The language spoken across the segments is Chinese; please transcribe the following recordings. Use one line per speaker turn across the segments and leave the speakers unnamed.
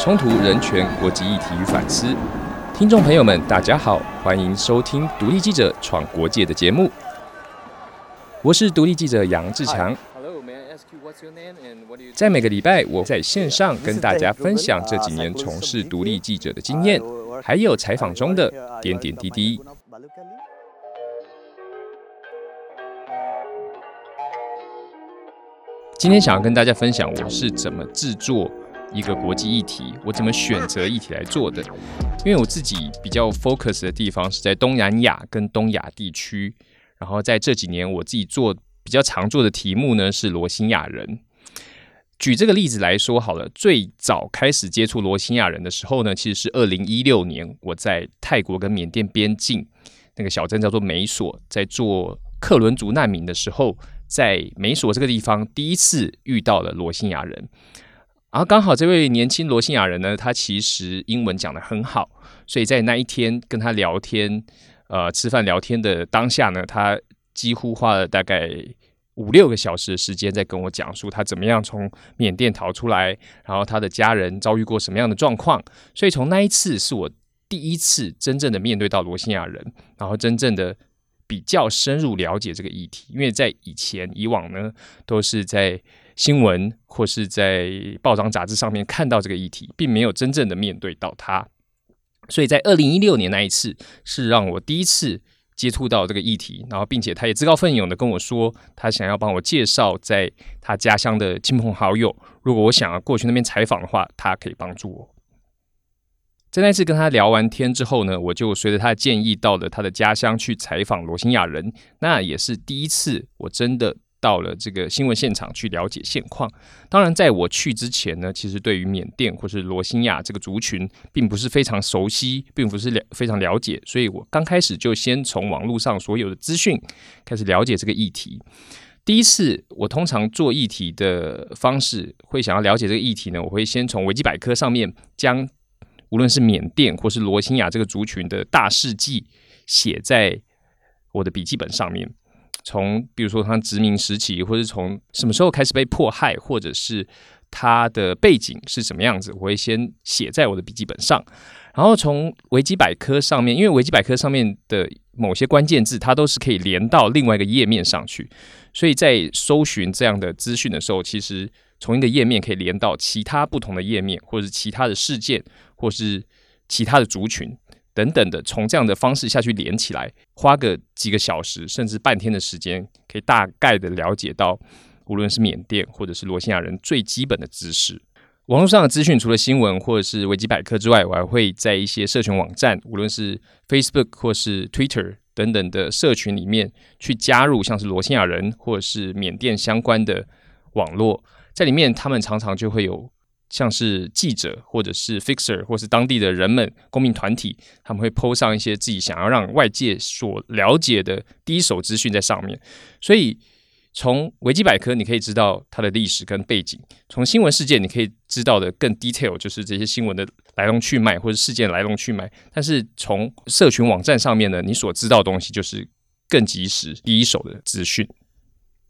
冲突、人权、国际议题与反思。听众朋友们，大家好，欢迎收听独立记者闯国界的节目。我是独立记者杨志强。在每个礼拜，我在线上跟大家分享这几年从事独立记者的经验，还有采访中的点点滴滴。今天想要跟大家分享我是怎么制作一个国际议题，我怎么选择议题来做的。因为我自己比较 focus 的地方是在东南亚跟东亚地区，然后在这几年我自己做比较常做的题目呢是罗兴亚人。举这个例子来说好了，最早开始接触罗兴亚人的时候呢，其实是二零一六年我在泰国跟缅甸边境那个小镇叫做美索，在做克伦族难民的时候。在美索这个地方，第一次遇到了罗兴亚人，然后刚好这位年轻罗兴亚人呢，他其实英文讲的很好，所以在那一天跟他聊天，呃，吃饭聊天的当下呢，他几乎花了大概五六个小时的时间在跟我讲述他怎么样从缅甸逃出来，然后他的家人遭遇过什么样的状况，所以从那一次是我第一次真正的面对到罗兴亚人，然后真正的。比较深入了解这个议题，因为在以前以往呢，都是在新闻或是在报章杂志上面看到这个议题，并没有真正的面对到它。所以在二零一六年那一次，是让我第一次接触到这个议题，然后并且他也自告奋勇的跟我说，他想要帮我介绍在他家乡的亲朋好友，如果我想要过去那边采访的话，他可以帮助我。在那次跟他聊完天之后呢，我就随着他的建议到了他的家乡去采访罗兴亚人。那也是第一次，我真的到了这个新闻现场去了解现况。当然，在我去之前呢，其实对于缅甸或是罗兴亚这个族群，并不是非常熟悉，并不是了非常了解。所以我刚开始就先从网络上所有的资讯开始了解这个议题。第一次，我通常做议题的方式，会想要了解这个议题呢，我会先从维基百科上面将。无论是缅甸或是罗兴亚这个族群的大事记，写在我的笔记本上面。从比如说他殖民时期，或者从什么时候开始被迫害，或者是他的背景是什么样子，我会先写在我的笔记本上。然后从维基百科上面，因为维基百科上面的某些关键字，它都是可以连到另外一个页面上去，所以在搜寻这样的资讯的时候，其实。从一个页面可以连到其他不同的页面，或者是其他的事件，或是其他的族群等等的，从这样的方式下去连起来，花个几个小时甚至半天的时间，可以大概的了解到，无论是缅甸或者是罗兴亚人最基本的知识。网络上的资讯，除了新闻或者是维基百科之外，我还会在一些社群网站，无论是 Facebook 或是 Twitter 等等的社群里面去加入，像是罗兴亚人或者是缅甸相关的网络。在里面，他们常常就会有像是记者，或者是 fixer，或是当地的人们、公民团体，他们会 po 上一些自己想要让外界所了解的第一手资讯在上面。所以，从维基百科你可以知道它的历史跟背景；从新闻事件你可以知道的更 detail，就是这些新闻的来龙去脉或者事件来龙去脉。但是从社群网站上面呢，你所知道的东西就是更及时、第一手的资讯。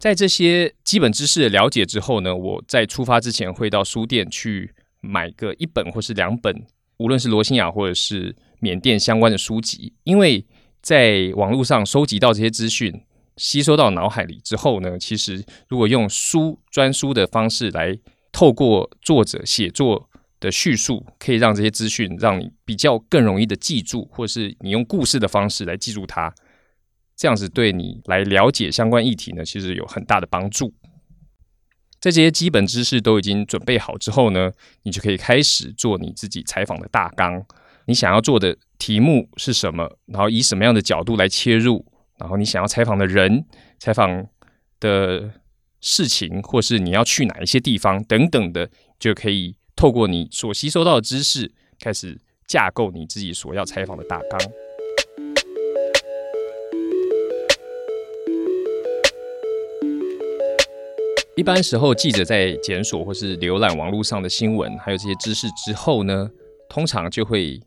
在这些基本知识的了解之后呢，我在出发之前会到书店去买个一本或是两本，无论是罗兴亚或者是缅甸相关的书籍。因为在网络上收集到这些资讯，吸收到脑海里之后呢，其实如果用书专书的方式来透过作者写作的叙述，可以让这些资讯让你比较更容易的记住，或是你用故事的方式来记住它。这样子对你来了解相关议题呢，其实有很大的帮助。在这些基本知识都已经准备好之后呢，你就可以开始做你自己采访的大纲。你想要做的题目是什么？然后以什么样的角度来切入？然后你想要采访的人、采访的事情，或是你要去哪一些地方等等的，就可以透过你所吸收到的知识，开始架构你自己所要采访的大纲。一般时候，记者在检索或是浏览网络上的新闻，还有这些知识之后呢，通常就会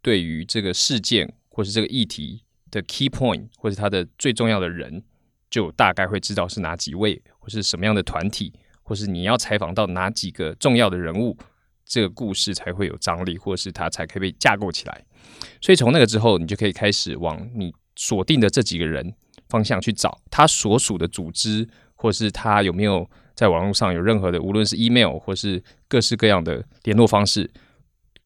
对于这个事件或是这个议题的 key point，或是它的最重要的人，就大概会知道是哪几位，或是什么样的团体，或是你要采访到哪几个重要的人物，这个故事才会有张力，或是它才可以被架构起来。所以从那个之后，你就可以开始往你锁定的这几个人方向去找他所属的组织，或是他有没有在网络上有任何的，无论是 email 或是各式各样的联络方式。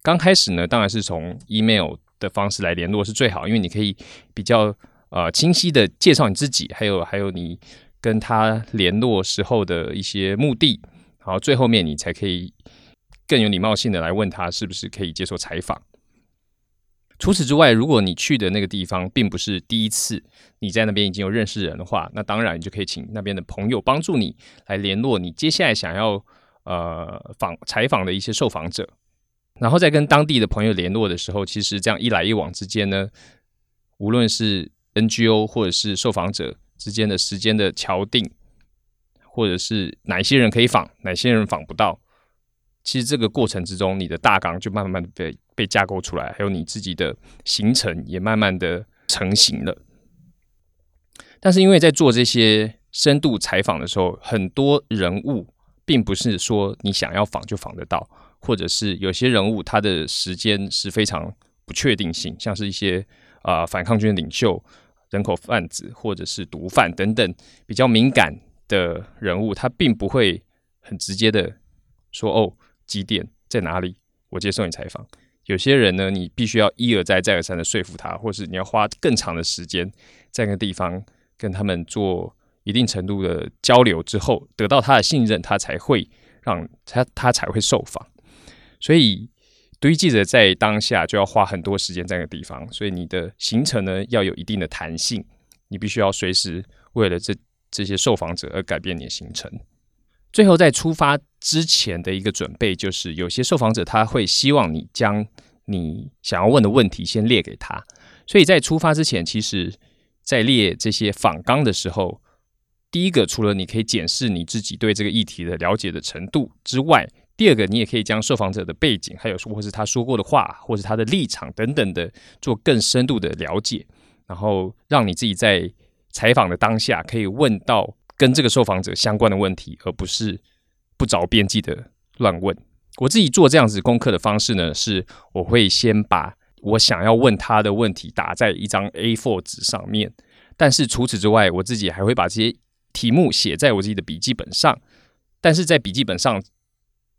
刚开始呢，当然是从 email 的方式来联络是最好，因为你可以比较呃清晰的介绍你自己，还有还有你跟他联络时候的一些目的，然后最后面你才可以更有礼貌性的来问他是不是可以接受采访。除此之外，如果你去的那个地方并不是第一次，你在那边已经有认识人的话，那当然你就可以请那边的朋友帮助你来联络你接下来想要呃访采访的一些受访者。然后再跟当地的朋友联络的时候，其实这样一来一往之间呢，无论是 NGO 或者是受访者之间的时间的敲定，或者是哪些人可以访，哪些人访不到，其实这个过程之中，你的大纲就慢慢的被被架构出来，还有你自己的行程也慢慢的成型了。但是因为在做这些深度采访的时候，很多人物并不是说你想要访就访得到。或者是有些人物，他的时间是非常不确定性，像是一些啊反抗军领袖、人口贩子或者是毒贩等等比较敏感的人物，他并不会很直接的说哦几点在哪里，我接受你采访。有些人呢，你必须要一而再再而三的说服他，或是你要花更长的时间在那个地方跟他们做一定程度的交流之后，得到他的信任，他才会让他他才会受访。所以，独立记者在当下就要花很多时间在那个地方，所以你的行程呢要有一定的弹性，你必须要随时为了这这些受访者而改变你的行程。最后，在出发之前的一个准备，就是有些受访者他会希望你将你想要问的问题先列给他，所以在出发之前，其实在列这些访纲的时候，第一个除了你可以检视你自己对这个议题的了解的程度之外，第二个，你也可以将受访者的背景，还有说或是他说过的话，或是他的立场等等的，做更深度的了解，然后让你自己在采访的当下可以问到跟这个受访者相关的问题，而不是不着边际的乱问。我自己做这样子功课的方式呢，是我会先把我想要问他的问题打在一张 A4 纸上面，但是除此之外，我自己还会把这些题目写在我自己的笔记本上，但是在笔记本上。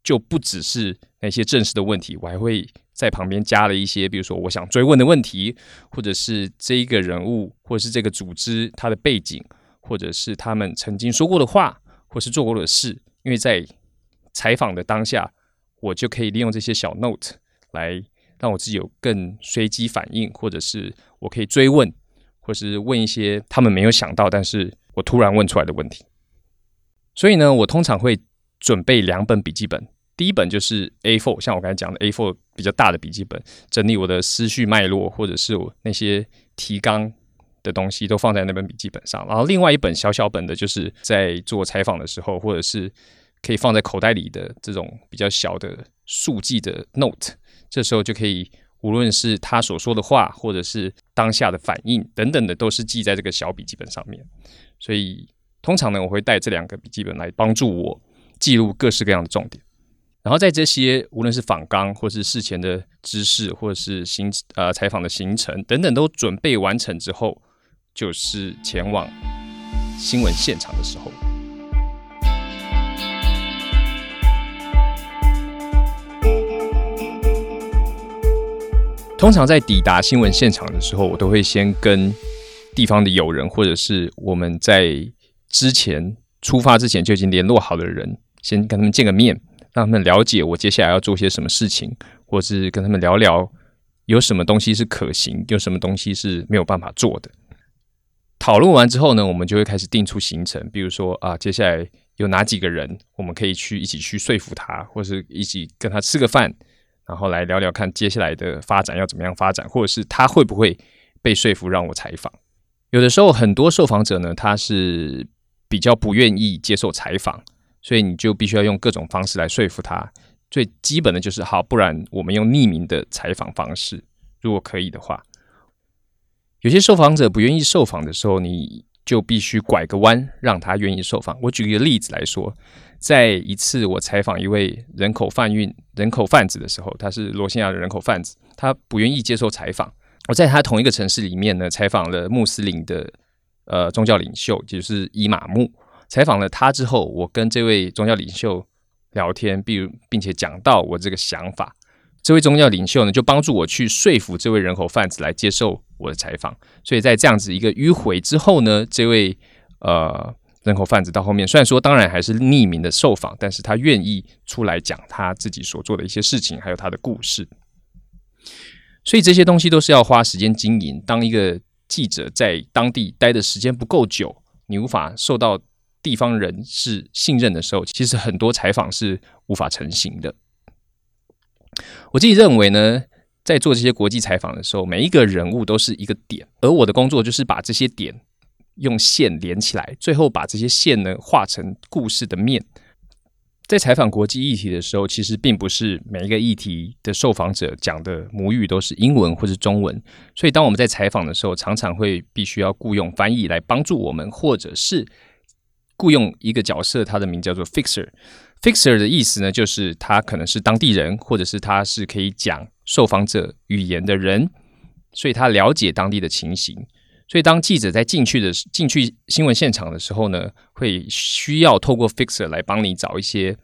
就不只是那些正式的问题，我还会在旁边加了一些，比如说我想追问的问题，或者是这一个人物，或者是这个组织它的背景，或者是他们曾经说过的话，或是做过的事。因为在采访的当下，我就可以利用这些小 note 来让我自己有更随机反应，或者是我可以追问，或是问一些他们没有想到，但是我突然问出来的问题。所以呢，我通常会准备两本笔记本。第一本就是 A4，像我刚才讲的 A4 比较大的笔记本，整理我的思绪脉络，或者是我那些提纲的东西都放在那本笔记本上。然后另外一本小小本的，就是在做采访的时候，或者是可以放在口袋里的这种比较小的速记的 Note。这时候就可以，无论是他所说的话，或者是当下的反应等等的，都是记在这个小笔记本上面。所以通常呢，我会带这两个笔记本来帮助我记录各式各样的重点。然后在这些无论是访纲，或是事前的知识，或者是行呃采访的行程等等都准备完成之后，就是前往新闻现场的时候。通常在抵达新闻现场的时候，我都会先跟地方的友人，或者是我们在之前出发之前就已经联络好的人，先跟他们见个面。让他们了解我接下来要做些什么事情，或是跟他们聊聊有什么东西是可行，有什么东西是没有办法做的。讨论完之后呢，我们就会开始定出行程，比如说啊，接下来有哪几个人我们可以去一起去说服他，或是一起跟他吃个饭，然后来聊聊看接下来的发展要怎么样发展，或者是他会不会被说服让我采访。有的时候很多受访者呢，他是比较不愿意接受采访。所以你就必须要用各种方式来说服他。最基本的就是好，不然我们用匿名的采访方式，如果可以的话。有些受访者不愿意受访的时候，你就必须拐个弯，让他愿意受访。我举一个例子来说，在一次我采访一位人口贩运人口贩子的时候，他是罗兴亚的人口贩子，他不愿意接受采访。我在他同一个城市里面呢，采访了穆斯林的呃宗教领袖，就是伊玛目。采访了他之后，我跟这位宗教领袖聊天，并并且讲到我这个想法。这位宗教领袖呢，就帮助我去说服这位人口贩子来接受我的采访。所以在这样子一个迂回之后呢，这位呃人口贩子到后面，虽然说当然还是匿名的受访，但是他愿意出来讲他自己所做的一些事情，还有他的故事。所以这些东西都是要花时间经营。当一个记者在当地待的时间不够久，你无法受到地方人士信任的时候，其实很多采访是无法成型的。我自己认为呢，在做这些国际采访的时候，每一个人物都是一个点，而我的工作就是把这些点用线连起来，最后把这些线呢画成故事的面。在采访国际议题的时候，其实并不是每一个议题的受访者讲的母语都是英文或是中文，所以当我们在采访的时候，常常会必须要雇佣翻译来帮助我们，或者是雇佣一个角色，他的名叫做 fixer。Fixer 的意思呢，就是他可能是当地人，或者是他是可以讲受访者语言的人，所以他了解当地的情形。所以当记者在进去的进去新闻现场的时候呢，会需要透过 Fixer 来帮你找一些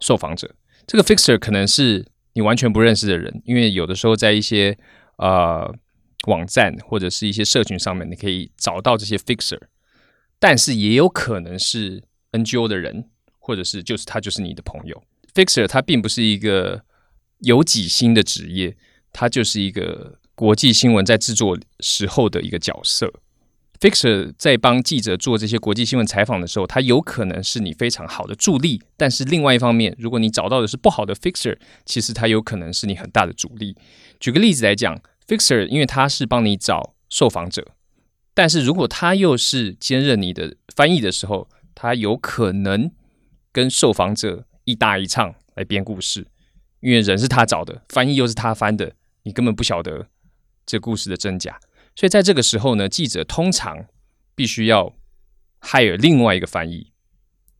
受访者。这个 Fixer 可能是你完全不认识的人，因为有的时候在一些呃网站或者是一些社群上面，你可以找到这些 Fixer，但是也有可能是 NGO 的人。或者是就是他就是你的朋友，fixer 他并不是一个有几星的职业，他就是一个国际新闻在制作时候的一个角色。fixer 在帮记者做这些国际新闻采访的时候，他有可能是你非常好的助力，但是另外一方面，如果你找到的是不好的 fixer，其实他有可能是你很大的阻力。举个例子来讲，fixer 因为他是帮你找受访者，但是如果他又是兼任你的翻译的时候，他有可能。跟受访者一搭一唱来编故事，因为人是他找的，翻译又是他翻的，你根本不晓得这故事的真假。所以在这个时候呢，记者通常必须要 hire 另外一个翻译，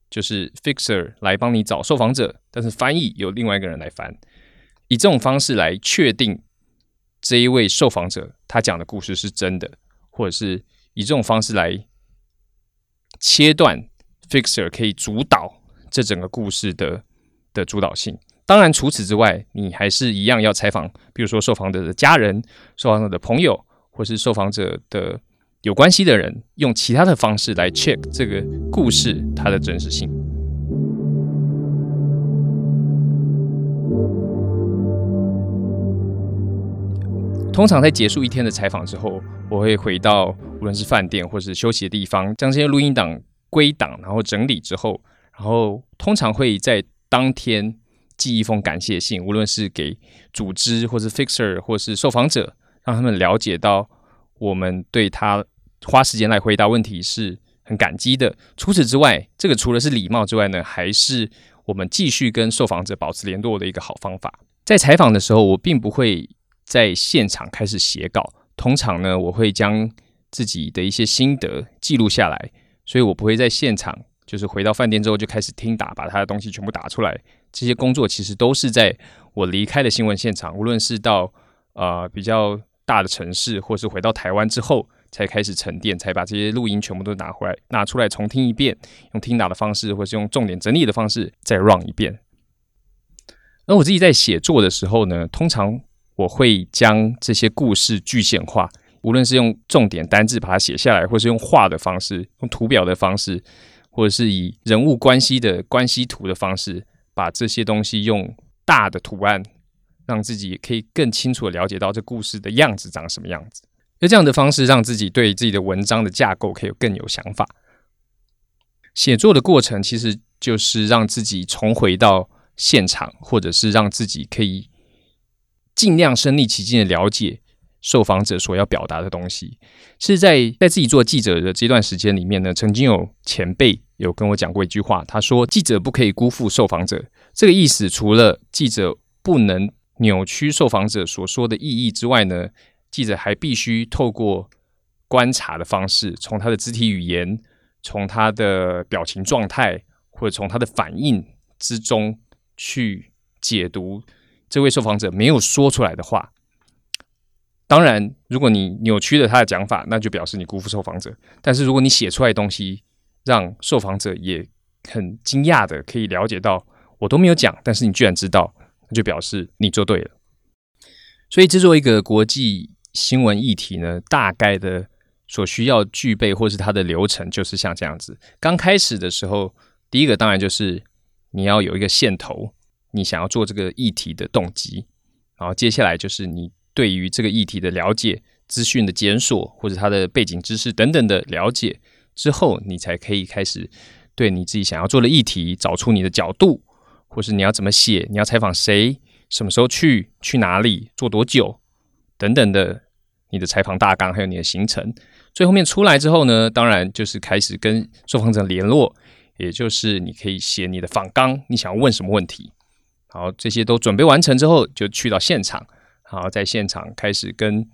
就是 fixer 来帮你找受访者，但是翻译由另外一个人来翻，以这种方式来确定这一位受访者他讲的故事是真的，或者是以这种方式来切断 fixer 可以主导。这整个故事的的主导性，当然除此之外，你还是一样要采访，比如说受访者的家人、受访者的朋友，或是受访者的有关系的人，用其他的方式来 check 这个故事它的真实性。通常在结束一天的采访之后，我会回到无论是饭店或是休息的地方，将这些录音档归档，然后整理之后。然后通常会在当天寄一封感谢信，无论是给组织，或是 fixer，或是受访者，让他们了解到我们对他花时间来回答问题是很感激的。除此之外，这个除了是礼貌之外呢，还是我们继续跟受访者保持联络的一个好方法。在采访的时候，我并不会在现场开始写稿，通常呢，我会将自己的一些心得记录下来，所以我不会在现场。就是回到饭店之后就开始听打，把他的东西全部打出来。这些工作其实都是在我离开的新闻现场，无论是到呃比较大的城市，或是回到台湾之后，才开始沉淀，才把这些录音全部都拿回来，拿出来重听一遍，用听打的方式，或是用重点整理的方式再 run 一遍。而我自己在写作的时候呢，通常我会将这些故事具象化，无论是用重点单字把它写下来，或是用画的方式，用图表的方式。或者是以人物关系的关系图的方式，把这些东西用大的图案，让自己可以更清楚的了解到这故事的样子长什么样子。那这样的方式，让自己对自己的文章的架构可以更有想法。写作的过程其实就是让自己重回到现场，或者是让自己可以尽量身临其境的了解。受访者所要表达的东西，是在在自己做记者的这段时间里面呢，曾经有前辈有跟我讲过一句话，他说：“记者不可以辜负受访者。”这个意思，除了记者不能扭曲受访者所说的意义之外呢，记者还必须透过观察的方式，从他的肢体语言，从他的表情状态，或者从他的反应之中去解读这位受访者没有说出来的话。当然，如果你扭曲了他的讲法，那就表示你辜负受访者。但是如果你写出来的东西让受访者也很惊讶的可以了解到，我都没有讲，但是你居然知道，那就表示你做对了。所以制作一个国际新闻议题呢，大概的所需要具备或是它的流程，就是像这样子。刚开始的时候，第一个当然就是你要有一个线头，你想要做这个议题的动机，然后接下来就是你。对于这个议题的了解、资讯的检索，或者它的背景知识等等的了解之后，你才可以开始对你自己想要做的议题找出你的角度，或是你要怎么写，你要采访谁，什么时候去，去哪里，做多久等等的你的采访大纲，还有你的行程。最后面出来之后呢，当然就是开始跟受访者联络，也就是你可以写你的访纲，你想要问什么问题。好，这些都准备完成之后，就去到现场。然后在现场开始跟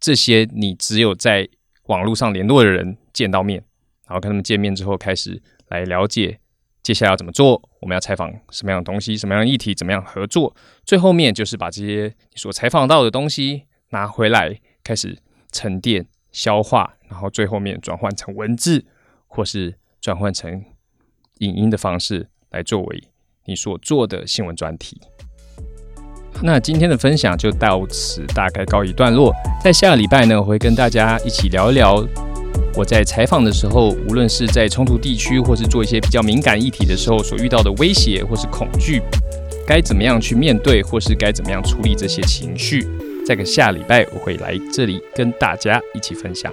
这些你只有在网络上联络的人见到面，然后跟他们见面之后，开始来了解接下来要怎么做，我们要采访什么样的东西，什么样的议题，怎么样合作。最后面就是把这些你所采访到的东西拿回来，开始沉淀、消化，然后最后面转换成文字，或是转换成影音的方式来作为你所做的新闻专题。那今天的分享就到此大概告一段落。在下个礼拜呢，我会跟大家一起聊一聊我在采访的时候，无论是在冲突地区，或是做一些比较敏感议题的时候所遇到的威胁或是恐惧，该怎么样去面对，或是该怎么样处理这些情绪。在个下礼拜，我会来这里跟大家一起分享。